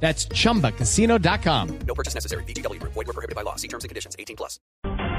That's chumbacasino.com. No purchase necessary. BGW. Void were prohibited by law. See terms and conditions. 18 plus.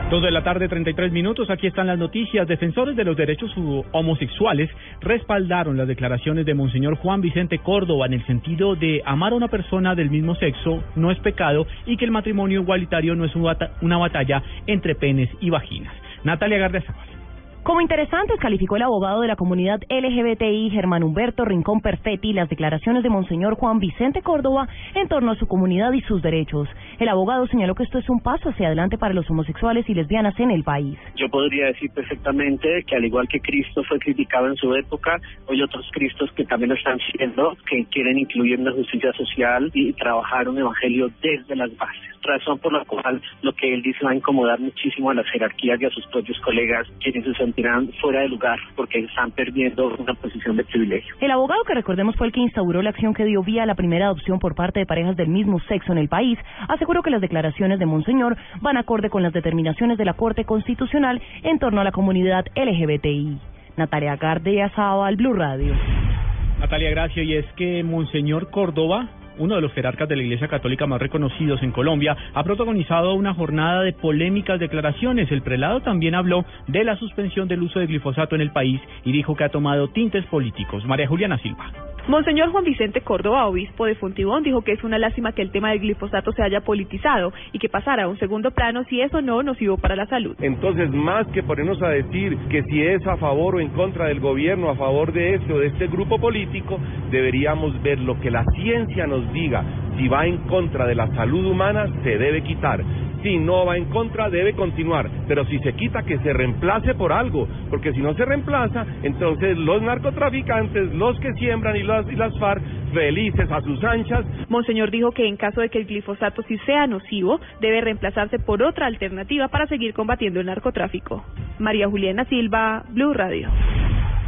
Dos de la tarde, 33 minutos. Aquí están las noticias. Defensores de los derechos homosexuales respaldaron las declaraciones de Monseñor Juan Vicente Córdoba en el sentido de amar a una persona del mismo sexo no es pecado y que el matrimonio igualitario no es una batalla entre penes y vaginas. Natalia Gardezábal. Como interesantes calificó el abogado de la comunidad LGBTI Germán Humberto Rincón Perfetti las declaraciones de Monseñor Juan Vicente Córdoba en torno a su comunidad y sus derechos. El abogado señaló que esto es un paso hacia adelante para los homosexuales y lesbianas en el país. Yo podría decir perfectamente que al igual que Cristo fue criticado en su época, hay otros Cristos que también lo están siendo, que quieren incluir una justicia social y trabajar un evangelio desde las bases. Razón por la cual lo que él dice va a incomodar muchísimo a las jerarquías y a sus propios colegas, quienes se sentirán fuera de lugar porque están perdiendo una posición de privilegio. El abogado que recordemos fue el que instauró la acción que dio vía a la primera adopción por parte de parejas del mismo sexo en el país, aseguró que las declaraciones de Monseñor van acorde con las determinaciones de la Corte Constitucional en torno a la comunidad LGBTI. Natalia Gardia al Blue Radio. Natalia, gracias. Y es que Monseñor Córdoba uno de los jerarcas de la Iglesia Católica más reconocidos en Colombia, ha protagonizado una jornada de polémicas declaraciones. El prelado también habló de la suspensión del uso de glifosato en el país y dijo que ha tomado tintes políticos. María Juliana Silva. Monseñor Juan Vicente Córdoba, obispo de Fontibón, dijo que es una lástima que el tema del glifosato se haya politizado y que pasara a un segundo plano si eso no nocivo para la salud. Entonces, más que ponernos a decir que si es a favor o en contra del gobierno, a favor de este o de este grupo político, deberíamos ver lo que la ciencia nos diga. Si va en contra de la salud humana, se debe quitar si no va en contra, debe continuar. Pero si se quita, que se reemplace por algo. Porque si no se reemplaza, entonces los narcotraficantes, los que siembran y las, y FARC, felices a sus anchas. Monseñor dijo que en caso de que el glifosato sí sea nocivo, debe reemplazarse por otra alternativa para seguir combatiendo el narcotráfico. María Juliana Silva, Blue Radio.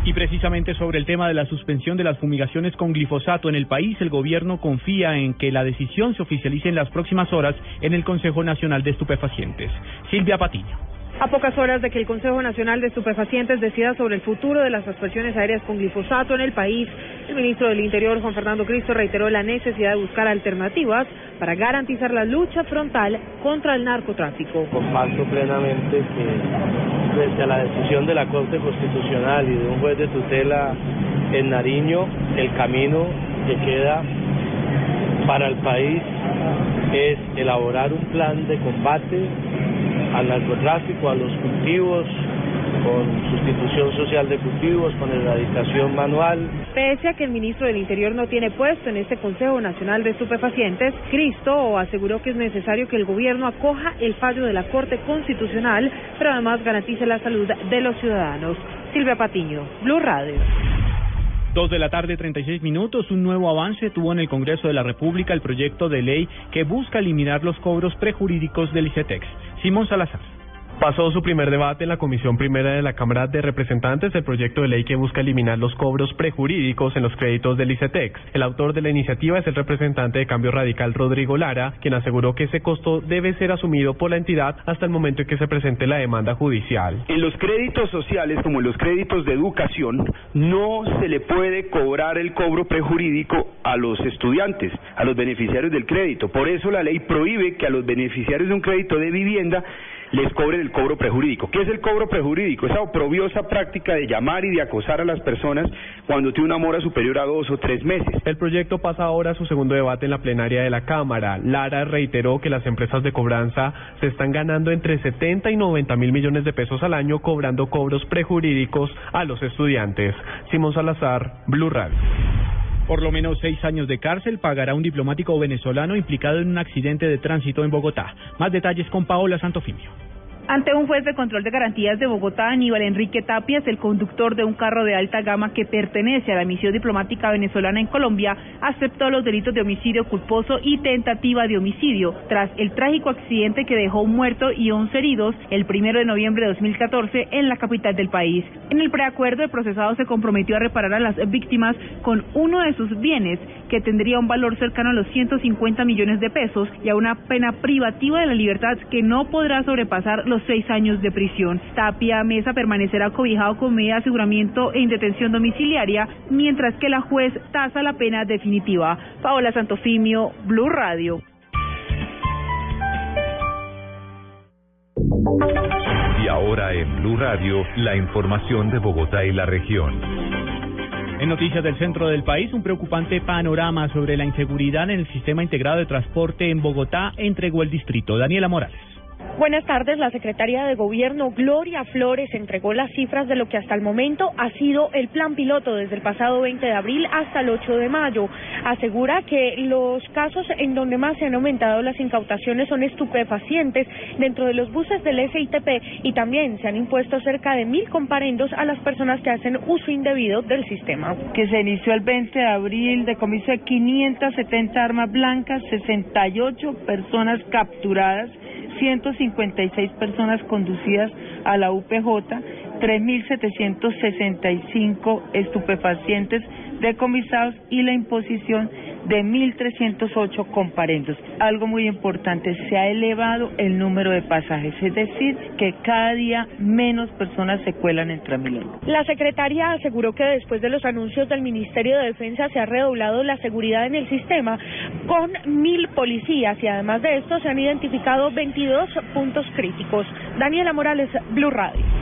Y precisamente sobre el tema de la suspensión de las fumigaciones con glifosato en el país, el gobierno confía en que la decisión se oficialice en las próximas horas en el Consejo Nacional de Estupefacientes. Silvia Patiño. A pocas horas de que el Consejo Nacional de Estupefacientes decida sobre el futuro de las aspersiones aéreas con glifosato en el país, el ministro del Interior, Juan Fernando Cristo, reiteró la necesidad de buscar alternativas para garantizar la lucha frontal contra el narcotráfico. Comparto plenamente que desde la decisión de la Corte Constitucional y de un juez de tutela en Nariño, el camino que queda para el país es elaborar un plan de combate al narcotráfico, a los cultivos, con sustitución social de cultivos, con erradicación manual. Pese a que el ministro del Interior no tiene puesto en este Consejo Nacional de Estupefacientes, Cristo aseguró que es necesario que el gobierno acoja el fallo de la Corte Constitucional, pero además garantice la salud de los ciudadanos. Silvia Patiño, Blue Radio. Dos de la tarde, 36 minutos. Un nuevo avance tuvo en el Congreso de la República el proyecto de ley que busca eliminar los cobros prejurídicos del ICETEX. Simón Salazar. Pasó su primer debate en la Comisión Primera de la Cámara de Representantes el proyecto de ley que busca eliminar los cobros prejurídicos en los créditos del ICETEX. El autor de la iniciativa es el representante de Cambio Radical Rodrigo Lara, quien aseguró que ese costo debe ser asumido por la entidad hasta el momento en que se presente la demanda judicial. En los créditos sociales, como en los créditos de educación, no se le puede cobrar el cobro prejurídico a los estudiantes, a los beneficiarios del crédito. Por eso la ley prohíbe que a los beneficiarios de un crédito de vivienda les cobren el cobro prejurídico. ¿Qué es el cobro prejurídico? Esa oprobiosa práctica de llamar y de acosar a las personas cuando tiene una mora superior a dos o tres meses. El proyecto pasa ahora a su segundo debate en la plenaria de la Cámara. Lara reiteró que las empresas de cobranza se están ganando entre 70 y 90 mil millones de pesos al año cobrando cobros prejurídicos a los estudiantes. Simón Salazar, Blue Radio. Por lo menos seis años de cárcel pagará un diplomático venezolano implicado en un accidente de tránsito en Bogotá. Más detalles con Paola Santofimio. Ante un juez de control de garantías de Bogotá, Aníbal Enrique Tapias, el conductor de un carro de alta gama que pertenece a la misión diplomática venezolana en Colombia, aceptó los delitos de homicidio culposo y tentativa de homicidio tras el trágico accidente que dejó un muerto y 11 heridos el primero de noviembre de 2014 en la capital del país. En el preacuerdo, el procesado se comprometió a reparar a las víctimas con uno de sus bienes, que tendría un valor cercano a los 150 millones de pesos, y a una pena privativa de la libertad que no podrá sobrepasar los seis años de prisión. Tapia Mesa permanecerá cobijado con media de aseguramiento e detención domiciliaria, mientras que la juez tasa la pena definitiva. Paola Santofimio, Blue Radio. Y ahora en Blue Radio, la información de Bogotá y la región. En noticias del centro del país, un preocupante panorama sobre la inseguridad en el sistema integrado de transporte en Bogotá entregó el distrito. Daniela Morales. Buenas tardes. La secretaria de Gobierno, Gloria Flores, entregó las cifras de lo que hasta el momento ha sido el plan piloto desde el pasado 20 de abril hasta el 8 de mayo. Asegura que los casos en donde más se han aumentado las incautaciones son estupefacientes dentro de los buses del SITP y también se han impuesto cerca de mil comparendos a las personas que hacen uso indebido del sistema. Que se inició el 20 de abril, decomiso de 570 armas blancas, 68 personas capturadas 156 personas conducidas a la UPJ, 3.765 estupefacientes decomisados y la imposición de 1.308 comparendos. Algo muy importante, se ha elevado el número de pasajes, es decir, que cada día menos personas se cuelan en Transmilenio. La secretaria aseguró que después de los anuncios del Ministerio de Defensa se ha redoblado la seguridad en el sistema con mil policías y además de esto se han identificado 22 puntos críticos. Daniela Morales, Blue Radio.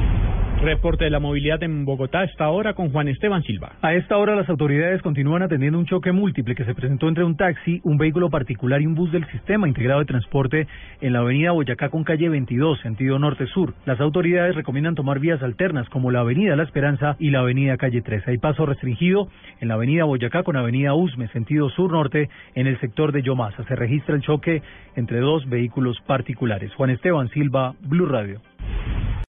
Reporte de la movilidad en Bogotá está ahora con Juan Esteban Silva. A esta hora las autoridades continúan atendiendo un choque múltiple que se presentó entre un taxi, un vehículo particular y un bus del sistema integrado de transporte en la avenida Boyacá con calle 22, sentido norte-sur. Las autoridades recomiendan tomar vías alternas como la avenida La Esperanza y la avenida calle 3. Hay paso restringido en la avenida Boyacá con avenida Usme, sentido sur-norte, en el sector de Yomasa. Se registra el choque entre dos vehículos particulares. Juan Esteban Silva, Blue Radio.